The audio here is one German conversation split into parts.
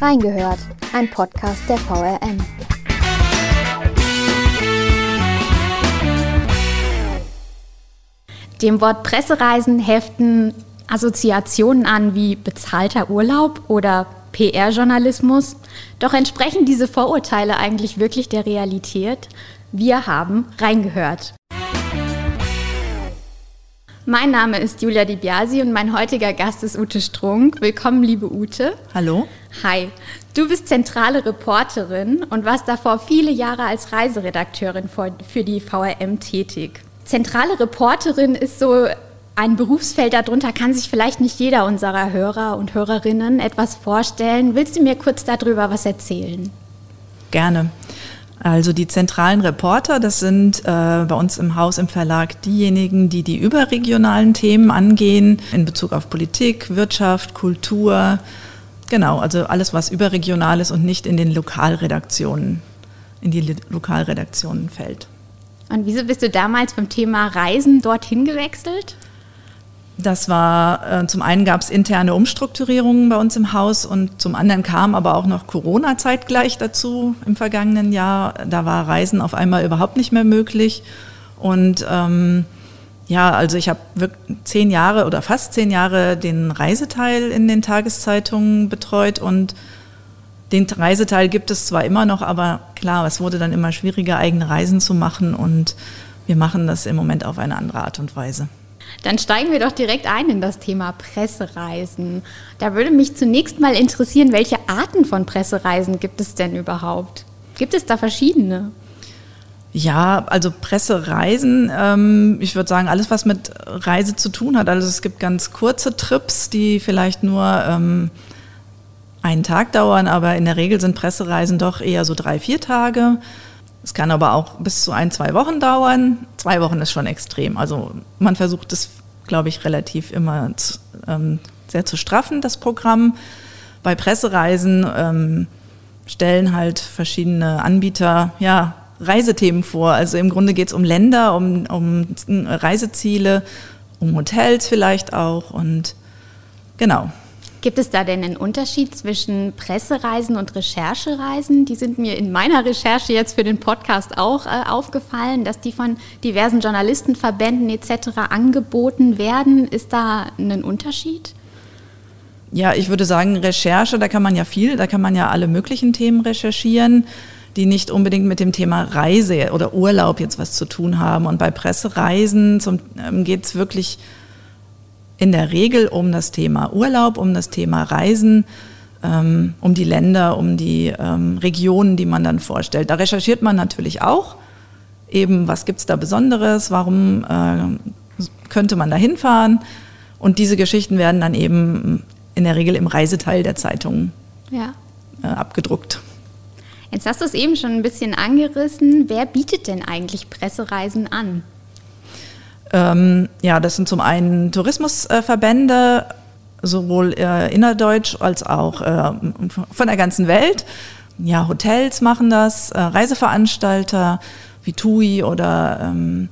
Reingehört, ein Podcast der VRM. Dem Wort Pressereisen heften Assoziationen an wie bezahlter Urlaub oder PR-Journalismus. Doch entsprechen diese Vorurteile eigentlich wirklich der Realität? Wir haben reingehört. Mein Name ist Julia Di Biasi und mein heutiger Gast ist Ute Strunk. Willkommen, liebe Ute. Hallo. Hi. Du bist zentrale Reporterin und warst davor viele Jahre als Reiseredakteurin für die VRM tätig. Zentrale Reporterin ist so ein Berufsfeld, darunter kann sich vielleicht nicht jeder unserer Hörer und Hörerinnen etwas vorstellen. Willst du mir kurz darüber was erzählen? Gerne. Also die zentralen Reporter, das sind äh, bei uns im Haus im Verlag diejenigen, die die überregionalen Themen angehen in Bezug auf Politik, Wirtschaft, Kultur. Genau, also alles, was überregional ist und nicht in den Lokalredaktionen, in die Lokalredaktionen fällt. Und wieso bist du damals vom Thema Reisen dorthin gewechselt? Das war, äh, zum einen gab es interne Umstrukturierungen bei uns im Haus und zum anderen kam aber auch noch Corona zeitgleich dazu im vergangenen Jahr. Da war Reisen auf einmal überhaupt nicht mehr möglich. Und ähm, ja, also ich habe zehn Jahre oder fast zehn Jahre den Reiseteil in den Tageszeitungen betreut und den Reiseteil gibt es zwar immer noch, aber klar, es wurde dann immer schwieriger, eigene Reisen zu machen und wir machen das im Moment auf eine andere Art und Weise. Dann steigen wir doch direkt ein in das Thema Pressereisen. Da würde mich zunächst mal interessieren, welche Arten von Pressereisen gibt es denn überhaupt? Gibt es da verschiedene? Ja, also Pressereisen, ähm, ich würde sagen, alles, was mit Reise zu tun hat. Also es gibt ganz kurze Trips, die vielleicht nur ähm, einen Tag dauern, aber in der Regel sind Pressereisen doch eher so drei, vier Tage. Es kann aber auch bis zu ein, zwei Wochen dauern. Zwei Wochen ist schon extrem. Also man versucht es, glaube ich, relativ immer zu, ähm, sehr zu straffen, das Programm. Bei Pressereisen ähm, stellen halt verschiedene Anbieter ja, Reisethemen vor. Also im Grunde geht es um Länder, um, um Reiseziele, um Hotels vielleicht auch und genau. Gibt es da denn einen Unterschied zwischen Pressereisen und Recherchereisen? Die sind mir in meiner Recherche jetzt für den Podcast auch äh, aufgefallen, dass die von diversen Journalistenverbänden etc. angeboten werden. Ist da ein Unterschied? Ja, ich würde sagen, Recherche, da kann man ja viel, da kann man ja alle möglichen Themen recherchieren, die nicht unbedingt mit dem Thema Reise oder Urlaub jetzt was zu tun haben. Und bei Pressereisen ähm, geht es wirklich in der Regel um das Thema Urlaub, um das Thema Reisen, ähm, um die Länder, um die ähm, Regionen, die man dann vorstellt. Da recherchiert man natürlich auch eben, was gibt es da Besonderes, warum äh, könnte man da hinfahren. Und diese Geschichten werden dann eben in der Regel im Reiseteil der Zeitung ja. äh, abgedruckt. Jetzt hast du es eben schon ein bisschen angerissen. Wer bietet denn eigentlich Pressereisen an? Ähm, ja, das sind zum einen Tourismusverbände, sowohl äh, innerdeutsch als auch äh, von der ganzen Welt. Ja, Hotels machen das, äh, Reiseveranstalter wie TUI oder ähm,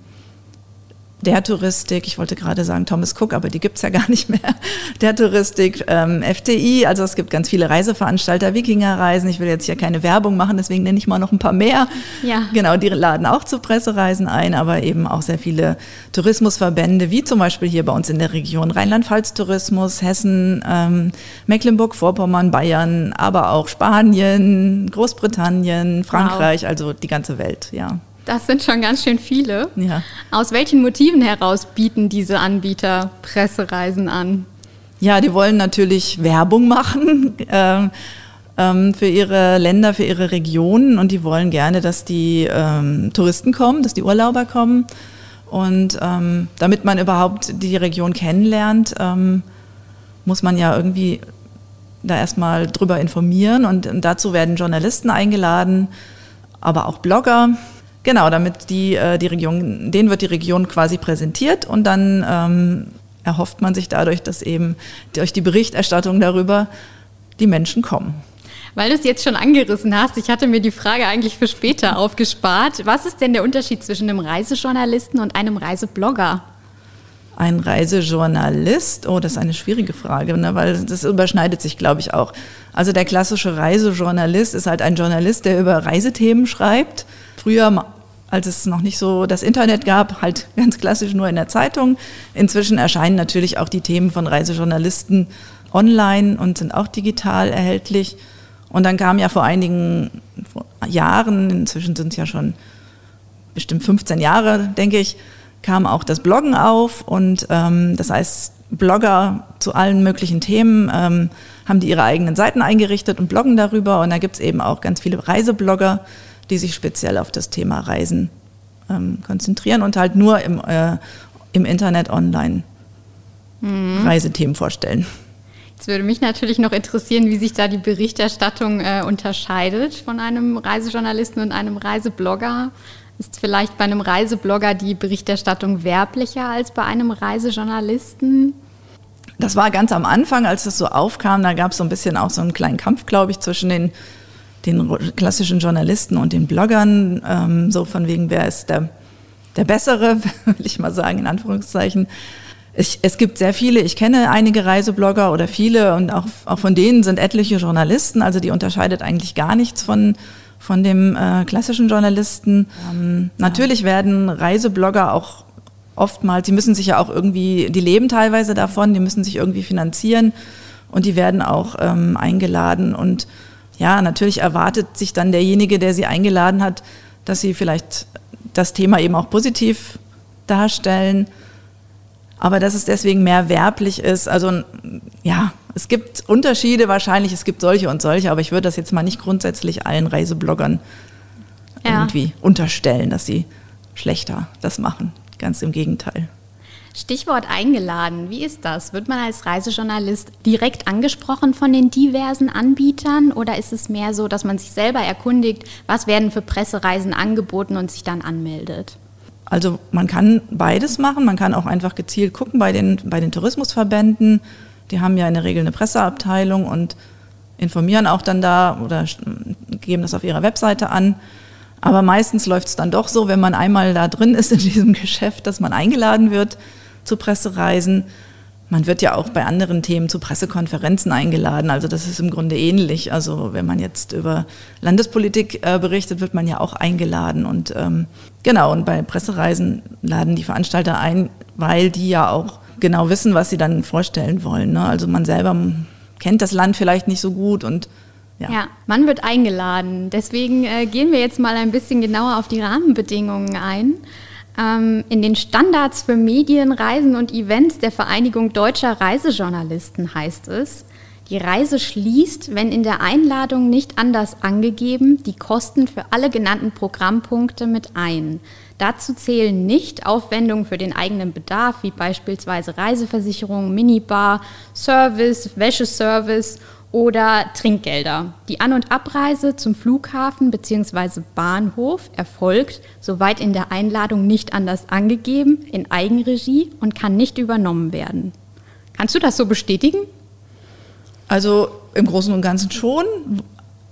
der Touristik, ich wollte gerade sagen Thomas Cook, aber die gibt's ja gar nicht mehr, der Touristik, ähm, FTI, also es gibt ganz viele Reiseveranstalter, Wikingerreisen, ich will jetzt hier keine Werbung machen, deswegen nenne ich mal noch ein paar mehr. Ja. Genau, die laden auch zu Pressereisen ein, aber eben auch sehr viele Tourismusverbände, wie zum Beispiel hier bei uns in der Region Rheinland-Pfalz Tourismus, Hessen, ähm, Mecklenburg-Vorpommern, Bayern, aber auch Spanien, Großbritannien, Frankreich, wow. also die ganze Welt, ja. Das sind schon ganz schön viele. Ja. Aus welchen Motiven heraus bieten diese Anbieter Pressereisen an? Ja, die wollen natürlich Werbung machen äh, ähm, für ihre Länder, für ihre Regionen und die wollen gerne, dass die ähm, Touristen kommen, dass die Urlauber kommen. Und ähm, damit man überhaupt die Region kennenlernt, ähm, muss man ja irgendwie da erstmal drüber informieren und, und dazu werden Journalisten eingeladen, aber auch Blogger Genau, damit die, äh, die Region, denen wird die Region quasi präsentiert und dann ähm, erhofft man sich dadurch, dass eben durch die Berichterstattung darüber die Menschen kommen. Weil du es jetzt schon angerissen hast, ich hatte mir die Frage eigentlich für später aufgespart. Was ist denn der Unterschied zwischen einem Reisejournalisten und einem Reiseblogger? ein Reisejournalist? Oh, das ist eine schwierige Frage, ne? weil das überschneidet sich, glaube ich, auch. Also der klassische Reisejournalist ist halt ein Journalist, der über Reisethemen schreibt. Früher, als es noch nicht so das Internet gab, halt ganz klassisch nur in der Zeitung. Inzwischen erscheinen natürlich auch die Themen von Reisejournalisten online und sind auch digital erhältlich. Und dann kam ja vor einigen Jahren, inzwischen sind es ja schon bestimmt 15 Jahre, denke ich, kam auch das Bloggen auf und ähm, das heißt, Blogger zu allen möglichen Themen ähm, haben die ihre eigenen Seiten eingerichtet und bloggen darüber und da gibt es eben auch ganz viele Reiseblogger, die sich speziell auf das Thema Reisen ähm, konzentrieren und halt nur im, äh, im Internet online mhm. Reisethemen vorstellen. Jetzt würde mich natürlich noch interessieren, wie sich da die Berichterstattung äh, unterscheidet von einem Reisejournalisten und einem Reiseblogger. Ist vielleicht bei einem Reiseblogger die Berichterstattung werblicher als bei einem Reisejournalisten? Das war ganz am Anfang, als das so aufkam, da gab es so ein bisschen auch so einen kleinen Kampf, glaube ich, zwischen den, den klassischen Journalisten und den Bloggern, ähm, so von wegen, wer ist der, der Bessere, will ich mal sagen, in Anführungszeichen. Ich, es gibt sehr viele, ich kenne einige Reiseblogger oder viele und auch, auch von denen sind etliche Journalisten, also die unterscheidet eigentlich gar nichts von, von dem äh, klassischen Journalisten. Ähm, natürlich werden Reiseblogger auch oftmals, die müssen sich ja auch irgendwie, die leben teilweise davon, die müssen sich irgendwie finanzieren und die werden auch ähm, eingeladen und ja, natürlich erwartet sich dann derjenige, der sie eingeladen hat, dass sie vielleicht das Thema eben auch positiv darstellen aber dass es deswegen mehr werblich ist. Also ja, es gibt Unterschiede wahrscheinlich, es gibt solche und solche, aber ich würde das jetzt mal nicht grundsätzlich allen Reisebloggern ja. irgendwie unterstellen, dass sie schlechter das machen. Ganz im Gegenteil. Stichwort eingeladen. Wie ist das? Wird man als Reisejournalist direkt angesprochen von den diversen Anbietern oder ist es mehr so, dass man sich selber erkundigt, was werden für Pressereisen angeboten und sich dann anmeldet? Also man kann beides machen. Man kann auch einfach gezielt gucken bei den, bei den Tourismusverbänden. Die haben ja in der Regel eine Presseabteilung und informieren auch dann da oder geben das auf ihrer Webseite an. Aber meistens läuft es dann doch so, wenn man einmal da drin ist in diesem Geschäft, dass man eingeladen wird zu Pressereisen man wird ja auch bei anderen Themen zu Pressekonferenzen eingeladen. Also das ist im Grunde ähnlich. Also wenn man jetzt über Landespolitik äh, berichtet, wird man ja auch eingeladen. Und ähm, genau, und bei Pressereisen laden die Veranstalter ein, weil die ja auch genau wissen, was sie dann vorstellen wollen. Ne? Also man selber kennt das Land vielleicht nicht so gut und ja. ja, man wird eingeladen. Deswegen äh, gehen wir jetzt mal ein bisschen genauer auf die Rahmenbedingungen ein. Ähm, in den Standards für Medien, Reisen und Events der Vereinigung deutscher Reisejournalisten heißt es, die Reise schließt, wenn in der Einladung nicht anders angegeben, die Kosten für alle genannten Programmpunkte mit ein. Dazu zählen nicht Aufwendungen für den eigenen Bedarf, wie beispielsweise Reiseversicherung, Minibar, Service, Wäscheservice oder Trinkgelder. Die An- und Abreise zum Flughafen bzw. Bahnhof erfolgt, soweit in der Einladung nicht anders angegeben, in Eigenregie und kann nicht übernommen werden. Kannst du das so bestätigen? Also im Großen und Ganzen schon.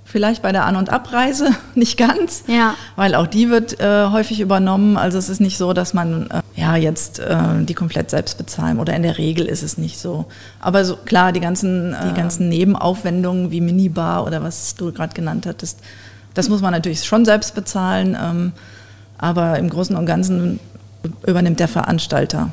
Vielleicht bei der An- und Abreise nicht ganz, ja. weil auch die wird äh, häufig übernommen. Also es ist nicht so, dass man äh, ja jetzt äh, die komplett selbst bezahlen oder in der Regel ist es nicht so. Aber so klar, die ganzen, die ganzen Nebenaufwendungen wie Minibar oder was du gerade genannt hattest, das muss man natürlich schon selbst bezahlen. Ähm, aber im Großen und Ganzen übernimmt der Veranstalter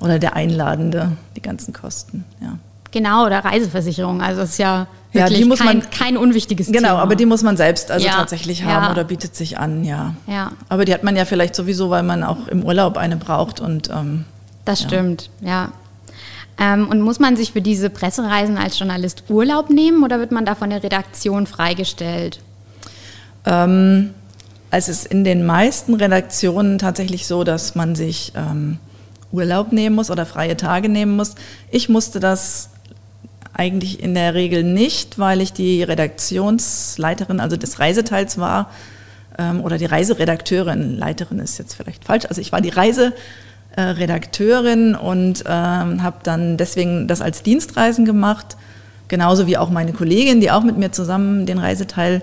oder der Einladende die ganzen Kosten. Ja. Genau, oder Reiseversicherung. Also es ist ja ja, die muss kein, man, kein unwichtiges genau, Thema. Genau, aber die muss man selbst also ja. tatsächlich haben ja. oder bietet sich an, ja. ja. Aber die hat man ja vielleicht sowieso, weil man auch im Urlaub eine braucht und ähm, das stimmt, ja. Ähm, und muss man sich für diese Pressereisen als Journalist Urlaub nehmen oder wird man da von der Redaktion freigestellt? Ähm, es ist in den meisten Redaktionen tatsächlich so, dass man sich ähm, Urlaub nehmen muss oder freie Tage nehmen muss. Ich musste das eigentlich in der Regel nicht, weil ich die Redaktionsleiterin, also des Reiseteils war, ähm, oder die Reiseredakteurin. Leiterin ist jetzt vielleicht falsch. Also ich war die Reiseredakteurin und ähm, habe dann deswegen das als Dienstreisen gemacht. Genauso wie auch meine Kollegin, die auch mit mir zusammen den Reiseteil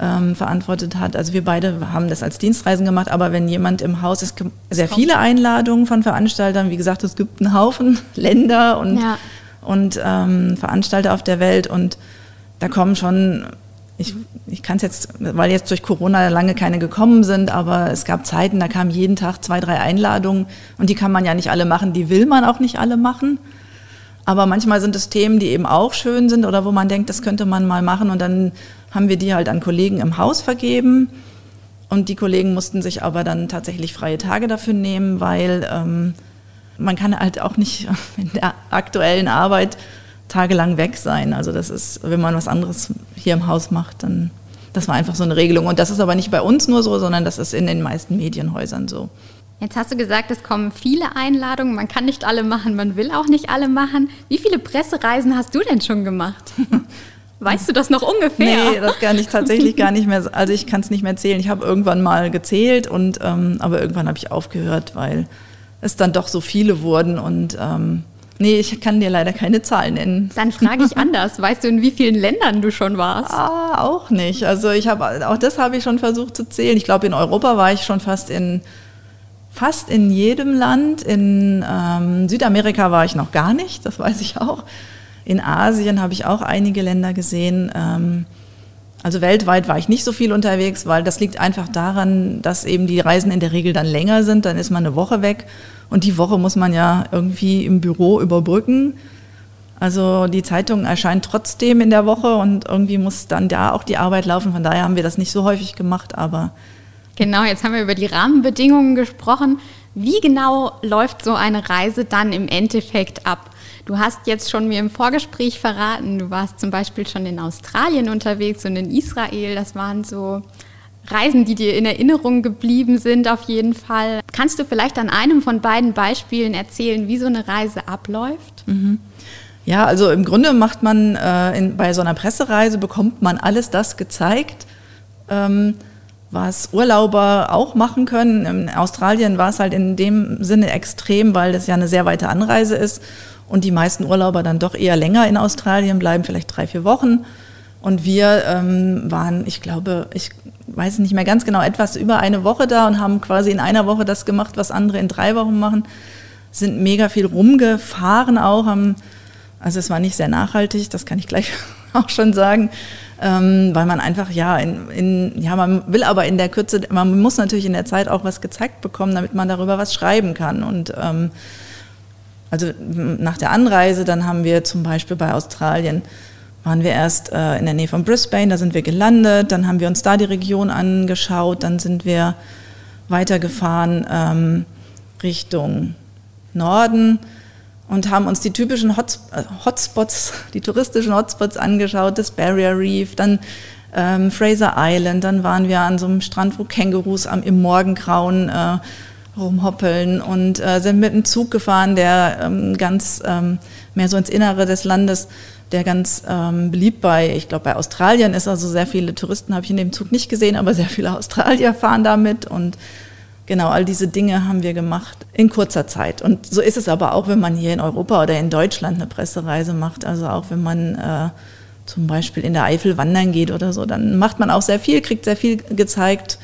ähm, verantwortet hat. Also wir beide haben das als Dienstreisen gemacht, aber wenn jemand im Haus ist, sehr viele Einladungen von Veranstaltern. Wie gesagt, es gibt einen Haufen Länder und, ja. Und ähm, Veranstalter auf der Welt und da kommen schon, ich, ich kann es jetzt, weil jetzt durch Corona lange keine gekommen sind, aber es gab Zeiten, da kamen jeden Tag zwei, drei Einladungen und die kann man ja nicht alle machen, die will man auch nicht alle machen. Aber manchmal sind es Themen, die eben auch schön sind oder wo man denkt, das könnte man mal machen und dann haben wir die halt an Kollegen im Haus vergeben. Und die Kollegen mussten sich aber dann tatsächlich freie Tage dafür nehmen, weil ähm, man kann halt auch nicht in der aktuellen Arbeit tagelang weg sein. Also das ist, wenn man was anderes hier im Haus macht, dann das war einfach so eine Regelung. Und das ist aber nicht bei uns nur so, sondern das ist in den meisten Medienhäusern so. Jetzt hast du gesagt, es kommen viele Einladungen. Man kann nicht alle machen, man will auch nicht alle machen. Wie viele Pressereisen hast du denn schon gemacht? Weißt du das noch ungefähr? Nee, das kann ich tatsächlich gar nicht mehr. Also ich kann es nicht mehr zählen. Ich habe irgendwann mal gezählt und ähm, aber irgendwann habe ich aufgehört, weil es dann doch so viele wurden und ähm, nee, ich kann dir leider keine Zahl nennen. Dann frage ich anders. Weißt du, in wie vielen Ländern du schon warst? Ah, auch nicht. Also ich habe auch das habe ich schon versucht zu zählen. Ich glaube, in Europa war ich schon fast in fast in jedem Land. In ähm, Südamerika war ich noch gar nicht. Das weiß ich auch. In Asien habe ich auch einige Länder gesehen. Ähm, also weltweit war ich nicht so viel unterwegs, weil das liegt einfach daran, dass eben die Reisen in der Regel dann länger sind. Dann ist man eine Woche weg und die Woche muss man ja irgendwie im Büro überbrücken. Also die Zeitung erscheint trotzdem in der Woche und irgendwie muss dann da auch die Arbeit laufen. Von daher haben wir das nicht so häufig gemacht, aber. Genau, jetzt haben wir über die Rahmenbedingungen gesprochen. Wie genau läuft so eine Reise dann im Endeffekt ab? Du hast jetzt schon mir im Vorgespräch verraten, du warst zum Beispiel schon in Australien unterwegs und in Israel. Das waren so Reisen, die dir in Erinnerung geblieben sind, auf jeden Fall. Kannst du vielleicht an einem von beiden Beispielen erzählen, wie so eine Reise abläuft? Mhm. Ja, also im Grunde macht man äh, in, bei so einer Pressereise bekommt man alles das gezeigt, ähm, was Urlauber auch machen können. In Australien war es halt in dem Sinne extrem, weil das ja eine sehr weite Anreise ist und die meisten Urlauber dann doch eher länger in Australien bleiben, vielleicht drei, vier Wochen. Und wir ähm, waren, ich glaube, ich weiß nicht mehr ganz genau, etwas über eine Woche da und haben quasi in einer Woche das gemacht, was andere in drei Wochen machen. Sind mega viel rumgefahren auch, haben, also es war nicht sehr nachhaltig, das kann ich gleich auch schon sagen, ähm, weil man einfach, ja, in, in, ja, man will aber in der Kürze, man muss natürlich in der Zeit auch was gezeigt bekommen, damit man darüber was schreiben kann. Und ähm, also nach der Anreise, dann haben wir zum Beispiel bei Australien, waren wir erst äh, in der Nähe von Brisbane, da sind wir gelandet, dann haben wir uns da die Region angeschaut, dann sind wir weitergefahren ähm, Richtung Norden und haben uns die typischen Hot, äh, Hotspots, die touristischen Hotspots angeschaut, das Barrier Reef, dann ähm, Fraser Island, dann waren wir an so einem Strand, wo Kängurus am, im Morgengrauen äh, rumhoppeln und äh, sind mit einem Zug gefahren, der ähm, ganz ähm, mehr so ins Innere des Landes, der ganz ähm, beliebt bei, ich glaube bei Australien ist, also sehr viele Touristen habe ich in dem Zug nicht gesehen, aber sehr viele Australier fahren damit und genau all diese Dinge haben wir gemacht in kurzer Zeit. Und so ist es aber auch, wenn man hier in Europa oder in Deutschland eine Pressereise macht, also auch wenn man äh, zum Beispiel in der Eifel wandern geht oder so, dann macht man auch sehr viel, kriegt sehr viel gezeigt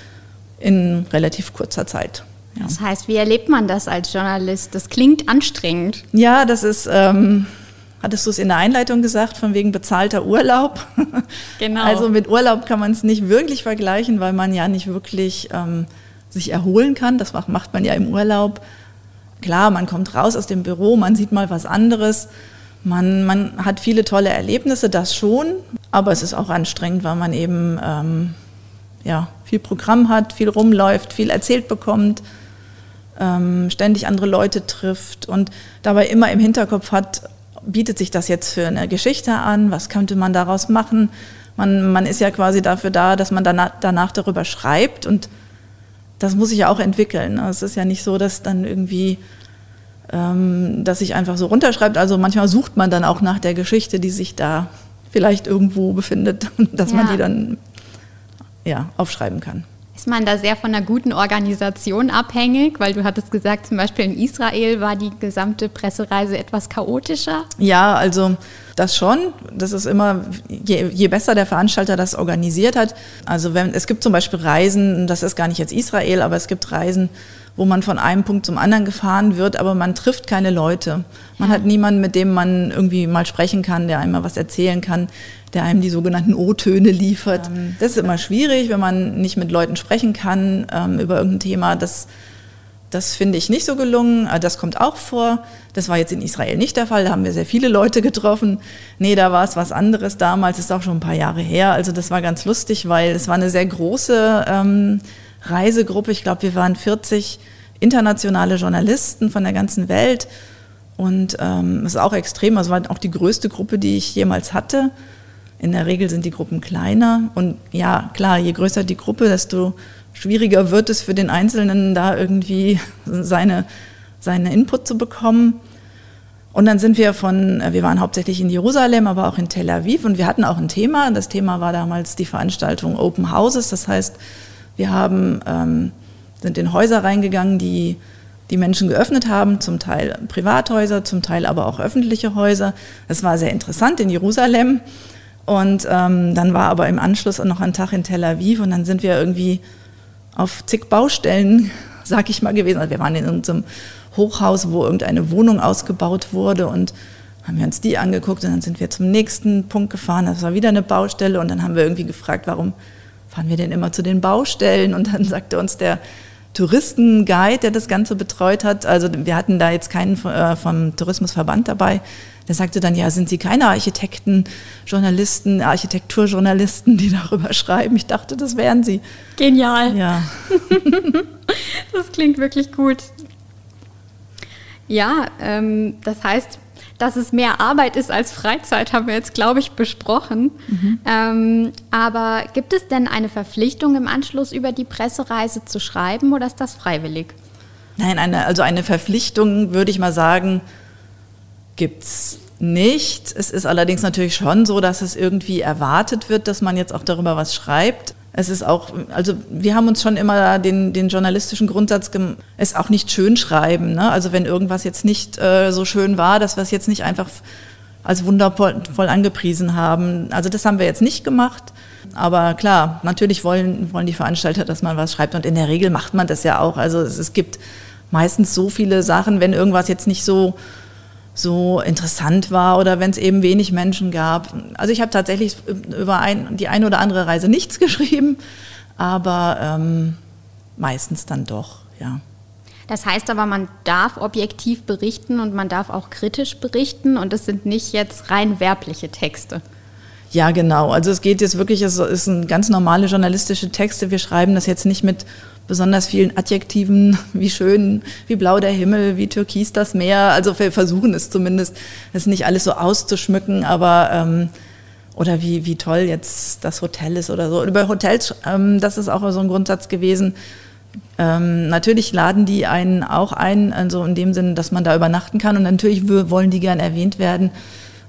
in relativ kurzer Zeit. Ja. Das heißt, wie erlebt man das als Journalist? Das klingt anstrengend. Ja, das ist, ähm, hattest du es in der Einleitung gesagt, von wegen bezahlter Urlaub. Genau. Also mit Urlaub kann man es nicht wirklich vergleichen, weil man ja nicht wirklich ähm, sich erholen kann. Das macht man ja im Urlaub. Klar, man kommt raus aus dem Büro, man sieht mal was anderes. Man, man hat viele tolle Erlebnisse, das schon, aber es ist auch anstrengend, weil man eben ähm, ja, viel Programm hat, viel rumläuft, viel erzählt bekommt ähm, ständig andere Leute trifft und dabei immer im Hinterkopf hat, bietet sich das jetzt für eine Geschichte an, was könnte man daraus machen. Man, man ist ja quasi dafür da, dass man danach, danach darüber schreibt und das muss sich ja auch entwickeln. Es ist ja nicht so, dass dann irgendwie, ähm, dass sich einfach so runterschreibt. Also manchmal sucht man dann auch nach der Geschichte, die sich da vielleicht irgendwo befindet, dass ja. man die dann ja, aufschreiben kann. Ist man da sehr von einer guten Organisation abhängig? Weil du hattest gesagt, zum Beispiel in Israel war die gesamte Pressereise etwas chaotischer. Ja, also das schon. Das ist immer, je, je besser der Veranstalter das organisiert hat. Also wenn, es gibt zum Beispiel Reisen, das ist gar nicht jetzt Israel, aber es gibt Reisen, wo man von einem Punkt zum anderen gefahren wird, aber man trifft keine Leute. Man ja. hat niemanden, mit dem man irgendwie mal sprechen kann, der einem mal was erzählen kann, der einem die sogenannten O-Töne liefert. Ähm, das ist immer schwierig, wenn man nicht mit Leuten sprechen kann ähm, über irgendein Thema. Das, das finde ich nicht so gelungen. Äh, das kommt auch vor. Das war jetzt in Israel nicht der Fall. Da haben wir sehr viele Leute getroffen. Nee, da war es was anderes damals. Das ist auch schon ein paar Jahre her. Also das war ganz lustig, weil es war eine sehr große ähm, Reisegruppe. Ich glaube, wir waren 40 internationale Journalisten von der ganzen Welt. Und ähm, es ist auch extrem. Also war auch die größte Gruppe, die ich jemals hatte. In der Regel sind die Gruppen kleiner. Und ja, klar, je größer die Gruppe, desto schwieriger wird es für den Einzelnen, da irgendwie seine, seine Input zu bekommen. Und dann sind wir von, wir waren hauptsächlich in Jerusalem, aber auch in Tel Aviv und wir hatten auch ein Thema. Das Thema war damals die Veranstaltung Open Houses. Das heißt, wir haben, ähm, sind in Häuser reingegangen, die die Menschen geöffnet haben, zum Teil Privathäuser, zum Teil aber auch öffentliche Häuser. Es war sehr interessant in Jerusalem. Und ähm, dann war aber im Anschluss noch ein Tag in Tel Aviv und dann sind wir irgendwie auf zig Baustellen, sag ich mal, gewesen. Also wir waren in unserem Hochhaus, wo irgendeine Wohnung ausgebaut wurde und haben wir uns die angeguckt und dann sind wir zum nächsten Punkt gefahren. Das war wieder eine Baustelle und dann haben wir irgendwie gefragt, warum fahren wir denn immer zu den Baustellen? Und dann sagte uns der Touristenguide, der das Ganze betreut hat, also wir hatten da jetzt keinen äh, vom Tourismusverband dabei, der sagte dann, ja, sind Sie keine Architekten, Journalisten, Architekturjournalisten, die darüber schreiben? Ich dachte, das wären Sie. Genial. Ja. das klingt wirklich gut. Ja, ähm, das heißt, dass es mehr Arbeit ist als Freizeit, haben wir jetzt, glaube ich, besprochen. Mhm. Ähm, aber gibt es denn eine Verpflichtung im Anschluss über die Pressereise zu schreiben oder ist das freiwillig? Nein, eine, also eine Verpflichtung würde ich mal sagen, gibt es nicht. Es ist allerdings natürlich schon so, dass es irgendwie erwartet wird, dass man jetzt auch darüber was schreibt es ist auch, also wir haben uns schon immer den, den journalistischen Grundsatz, es auch nicht schön schreiben. Ne? Also wenn irgendwas jetzt nicht äh, so schön war, dass wir es jetzt nicht einfach als wundervoll angepriesen haben. Also das haben wir jetzt nicht gemacht. Aber klar, natürlich wollen, wollen die Veranstalter, dass man was schreibt. Und in der Regel macht man das ja auch. Also es, es gibt meistens so viele Sachen, wenn irgendwas jetzt nicht so so interessant war oder wenn es eben wenig Menschen gab. Also ich habe tatsächlich über ein, die eine oder andere Reise nichts geschrieben, aber ähm, meistens dann doch, ja. Das heißt aber, man darf objektiv berichten und man darf auch kritisch berichten und es sind nicht jetzt rein werbliche Texte. Ja, genau. Also es geht jetzt wirklich, es ist ein ganz normale journalistische Texte. Wir schreiben das jetzt nicht mit besonders vielen Adjektiven, wie schön, wie blau der Himmel, wie türkis das Meer. Also wir versuchen es zumindest, es nicht alles so auszuschmücken, aber ähm, oder wie, wie toll jetzt das Hotel ist oder so. Über Hotels, ähm, das ist auch so ein Grundsatz gewesen. Ähm, natürlich laden die einen auch ein, also in dem Sinne, dass man da übernachten kann und natürlich wollen die gern erwähnt werden.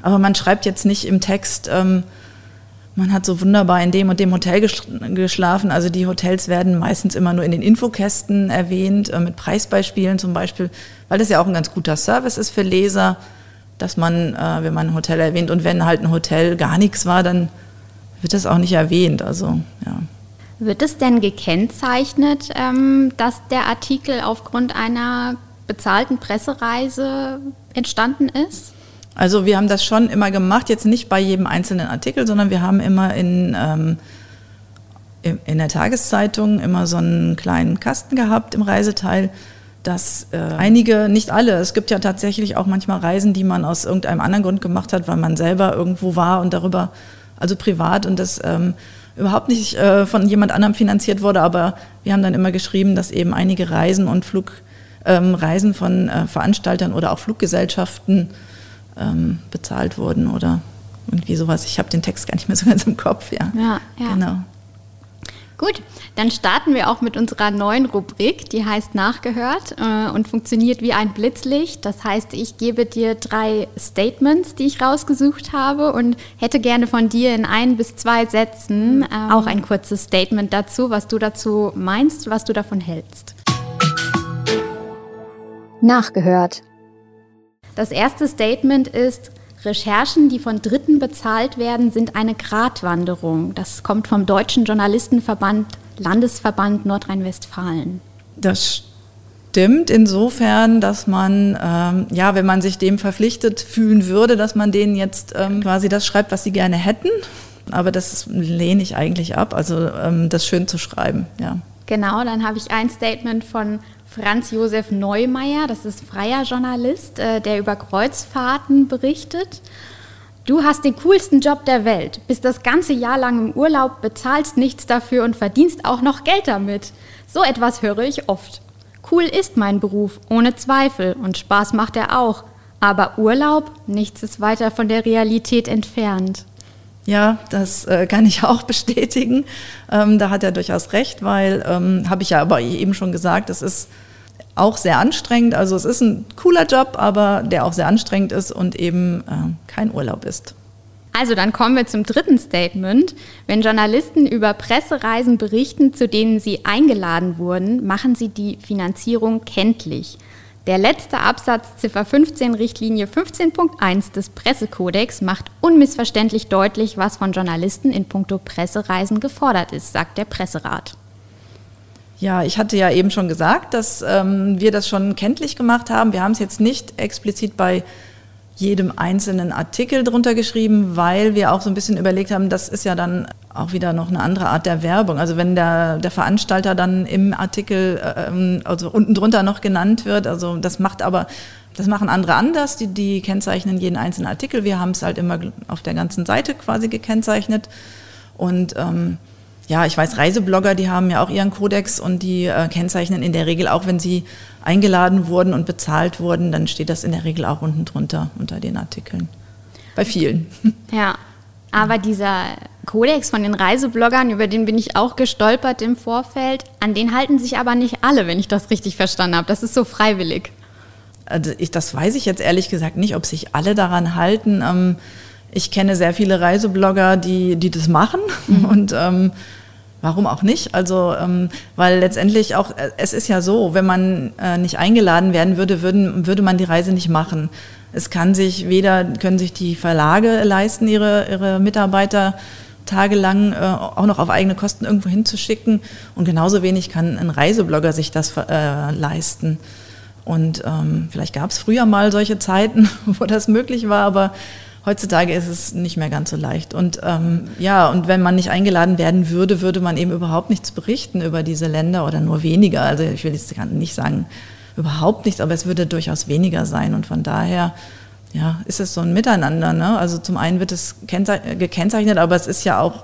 Aber man schreibt jetzt nicht im Text, ähm, man hat so wunderbar in dem und dem Hotel geschlafen. Also die Hotels werden meistens immer nur in den Infokästen erwähnt, äh, mit Preisbeispielen zum Beispiel, weil das ja auch ein ganz guter Service ist für Leser, dass man, äh, wenn man ein Hotel erwähnt und wenn halt ein Hotel gar nichts war, dann wird das auch nicht erwähnt. Also ja. Wird es denn gekennzeichnet, ähm, dass der Artikel aufgrund einer bezahlten Pressereise entstanden ist? Also wir haben das schon immer gemacht, jetzt nicht bei jedem einzelnen Artikel, sondern wir haben immer in, ähm, in der Tageszeitung immer so einen kleinen Kasten gehabt im Reiseteil, dass äh, einige, nicht alle, es gibt ja tatsächlich auch manchmal Reisen, die man aus irgendeinem anderen Grund gemacht hat, weil man selber irgendwo war und darüber, also privat und das ähm, überhaupt nicht äh, von jemand anderem finanziert wurde, aber wir haben dann immer geschrieben, dass eben einige Reisen und Flugreisen ähm, von äh, Veranstaltern oder auch Fluggesellschaften ähm, bezahlt wurden oder irgendwie sowas. Ich habe den Text gar nicht mehr so ganz im Kopf, ja. Ja, ja. Genau. Gut, dann starten wir auch mit unserer neuen Rubrik, die heißt Nachgehört äh, und funktioniert wie ein Blitzlicht. Das heißt, ich gebe dir drei Statements, die ich rausgesucht habe und hätte gerne von dir in ein bis zwei Sätzen ähm, auch ein kurzes Statement dazu, was du dazu meinst, was du davon hältst. Nachgehört. Das erste Statement ist, Recherchen, die von Dritten bezahlt werden, sind eine Gratwanderung. Das kommt vom Deutschen Journalistenverband, Landesverband Nordrhein-Westfalen. Das stimmt insofern, dass man, ähm, ja, wenn man sich dem verpflichtet fühlen würde, dass man denen jetzt ähm, quasi das schreibt, was sie gerne hätten. Aber das lehne ich eigentlich ab, also ähm, das schön zu schreiben, ja. Genau, dann habe ich ein Statement von Franz Josef Neumeier, das ist freier Journalist, äh, der über Kreuzfahrten berichtet. Du hast den coolsten Job der Welt, bist das ganze Jahr lang im Urlaub, bezahlst nichts dafür und verdienst auch noch Geld damit. So etwas höre ich oft. Cool ist mein Beruf, ohne Zweifel, und Spaß macht er auch. Aber Urlaub, nichts ist weiter von der Realität entfernt. Ja, das äh, kann ich auch bestätigen. Ähm, da hat er durchaus recht, weil, ähm, habe ich ja aber eben schon gesagt, es ist auch sehr anstrengend. Also es ist ein cooler Job, aber der auch sehr anstrengend ist und eben äh, kein Urlaub ist. Also dann kommen wir zum dritten Statement. Wenn Journalisten über Pressereisen berichten, zu denen sie eingeladen wurden, machen sie die Finanzierung kenntlich. Der letzte Absatz Ziffer 15 Richtlinie 15.1 des Pressekodex macht unmissverständlich deutlich, was von Journalisten in puncto Pressereisen gefordert ist, sagt der Presserat. Ja, ich hatte ja eben schon gesagt, dass ähm, wir das schon kenntlich gemacht haben. Wir haben es jetzt nicht explizit bei jedem einzelnen Artikel drunter geschrieben, weil wir auch so ein bisschen überlegt haben, das ist ja dann auch wieder noch eine andere Art der Werbung. Also wenn der, der Veranstalter dann im Artikel, ähm, also unten drunter noch genannt wird, also das macht aber, das machen andere anders, die, die kennzeichnen jeden einzelnen Artikel. Wir haben es halt immer auf der ganzen Seite quasi gekennzeichnet. Und ähm, ja, ich weiß, Reiseblogger, die haben ja auch ihren Kodex und die äh, kennzeichnen in der Regel auch, wenn sie eingeladen wurden und bezahlt wurden, dann steht das in der Regel auch unten drunter unter den Artikeln. Bei vielen. Ja, aber dieser Kodex von den Reisebloggern, über den bin ich auch gestolpert im Vorfeld, an den halten sich aber nicht alle, wenn ich das richtig verstanden habe. Das ist so freiwillig. Also ich, das weiß ich jetzt ehrlich gesagt nicht, ob sich alle daran halten. Ähm, ich kenne sehr viele Reiseblogger, die, die das machen mhm. und ähm, Warum auch nicht? Also, ähm, weil letztendlich auch, äh, es ist ja so, wenn man äh, nicht eingeladen werden würde, würden, würde man die Reise nicht machen. Es kann sich weder, können sich die Verlage leisten, ihre, ihre Mitarbeiter tagelang äh, auch noch auf eigene Kosten irgendwo hinzuschicken. Und genauso wenig kann ein Reiseblogger sich das äh, leisten. Und ähm, vielleicht gab es früher mal solche Zeiten, wo das möglich war, aber Heutzutage ist es nicht mehr ganz so leicht. Und ähm, ja, und wenn man nicht eingeladen werden würde, würde man eben überhaupt nichts berichten über diese Länder oder nur weniger. Also ich will jetzt nicht sagen überhaupt nichts, aber es würde durchaus weniger sein. Und von daher ja, ist es so ein Miteinander. Ne? Also zum einen wird es gekennzeichnet, aber es ist ja auch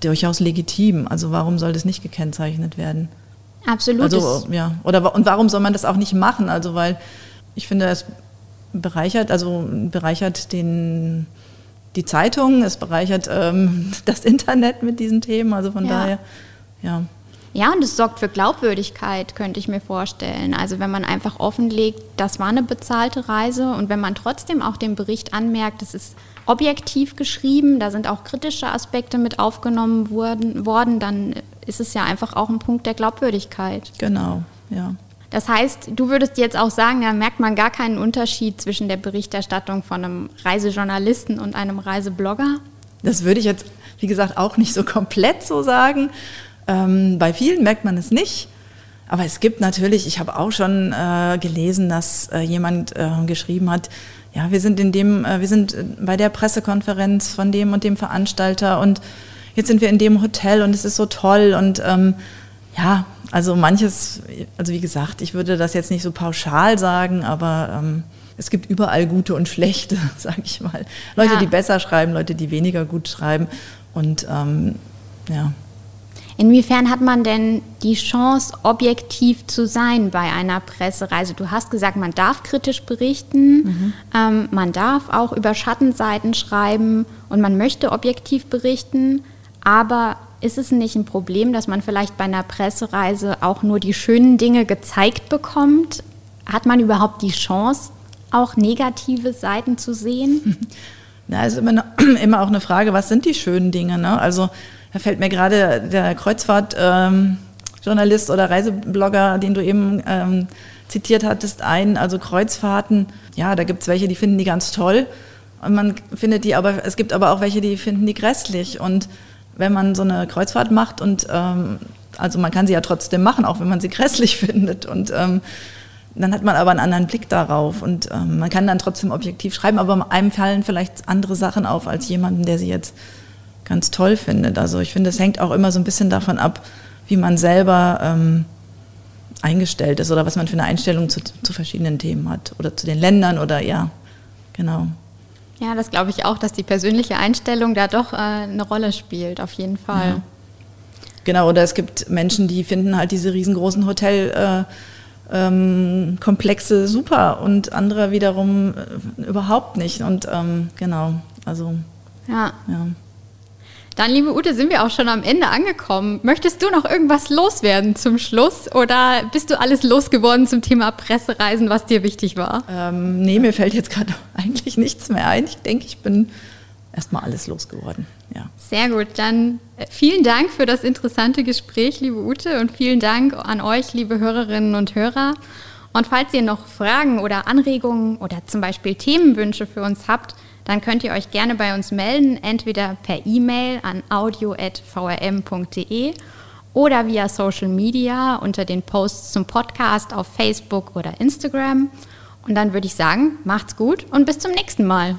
durchaus legitim. Also warum soll das nicht gekennzeichnet werden? Absolut. Also, ja. Oder, und warum soll man das auch nicht machen? Also, weil ich finde, es bereichert, also bereichert den, die Zeitung, es bereichert ähm, das Internet mit diesen Themen. Also von ja. daher, ja. Ja, und es sorgt für Glaubwürdigkeit, könnte ich mir vorstellen. Also wenn man einfach offenlegt, das war eine bezahlte Reise und wenn man trotzdem auch den Bericht anmerkt, es ist objektiv geschrieben, da sind auch kritische Aspekte mit aufgenommen worden, worden, dann ist es ja einfach auch ein Punkt der Glaubwürdigkeit. Genau, ja. Das heißt, du würdest jetzt auch sagen, da merkt man gar keinen Unterschied zwischen der Berichterstattung von einem Reisejournalisten und einem Reiseblogger? Das würde ich jetzt, wie gesagt, auch nicht so komplett so sagen. Ähm, bei vielen merkt man es nicht. Aber es gibt natürlich, ich habe auch schon äh, gelesen, dass äh, jemand äh, geschrieben hat, ja, wir sind in dem, äh, wir sind bei der Pressekonferenz von dem und dem Veranstalter und jetzt sind wir in dem Hotel und es ist so toll und ähm, ja, also manches, also wie gesagt, ich würde das jetzt nicht so pauschal sagen, aber ähm, es gibt überall gute und schlechte, sage ich mal. Leute, ja. die besser schreiben, Leute, die weniger gut schreiben. Und ähm, ja. Inwiefern hat man denn die Chance, objektiv zu sein bei einer Pressereise? Du hast gesagt, man darf kritisch berichten, mhm. ähm, man darf auch über Schattenseiten schreiben und man möchte objektiv berichten. Aber ist es nicht ein Problem, dass man vielleicht bei einer Pressereise auch nur die schönen Dinge gezeigt bekommt? Hat man überhaupt die Chance, auch negative Seiten zu sehen? Na, ist immer, immer auch eine Frage, was sind die schönen Dinge? Ne? Also da fällt mir gerade der Kreuzfahrtjournalist ähm, oder Reiseblogger, den du eben ähm, zitiert hattest, ein. Also Kreuzfahrten, ja, da gibt es welche, die finden die ganz toll. Und man findet die aber, es gibt aber auch welche, die finden die grässlich. Und wenn man so eine Kreuzfahrt macht und ähm, also man kann sie ja trotzdem machen, auch wenn man sie grässlich findet. Und ähm, dann hat man aber einen anderen Blick darauf und ähm, man kann dann trotzdem objektiv schreiben, aber einem fallen vielleicht andere Sachen auf als jemanden, der sie jetzt ganz toll findet. Also ich finde, es hängt auch immer so ein bisschen davon ab, wie man selber ähm, eingestellt ist oder was man für eine Einstellung zu, zu verschiedenen Themen hat oder zu den Ländern oder ja, genau. Ja, das glaube ich auch, dass die persönliche Einstellung da doch äh, eine Rolle spielt, auf jeden Fall. Ja. Genau, oder es gibt Menschen, die finden halt diese riesengroßen Hotelkomplexe äh, ähm, super und andere wiederum äh, überhaupt nicht. Und ähm, genau, also ja. ja. Dann, liebe Ute, sind wir auch schon am Ende angekommen. Möchtest du noch irgendwas loswerden zum Schluss oder bist du alles losgeworden zum Thema Pressereisen, was dir wichtig war? Ähm, nee, mir fällt jetzt gerade eigentlich nichts mehr ein. Ich denke, ich bin erstmal alles losgeworden. Ja. Sehr gut. Dann äh, vielen Dank für das interessante Gespräch, liebe Ute, und vielen Dank an euch, liebe Hörerinnen und Hörer. Und falls ihr noch Fragen oder Anregungen oder zum Beispiel Themenwünsche für uns habt, dann könnt ihr euch gerne bei uns melden, entweder per E-Mail an audio.vrm.de oder via Social Media unter den Posts zum Podcast auf Facebook oder Instagram. Und dann würde ich sagen, macht's gut und bis zum nächsten Mal.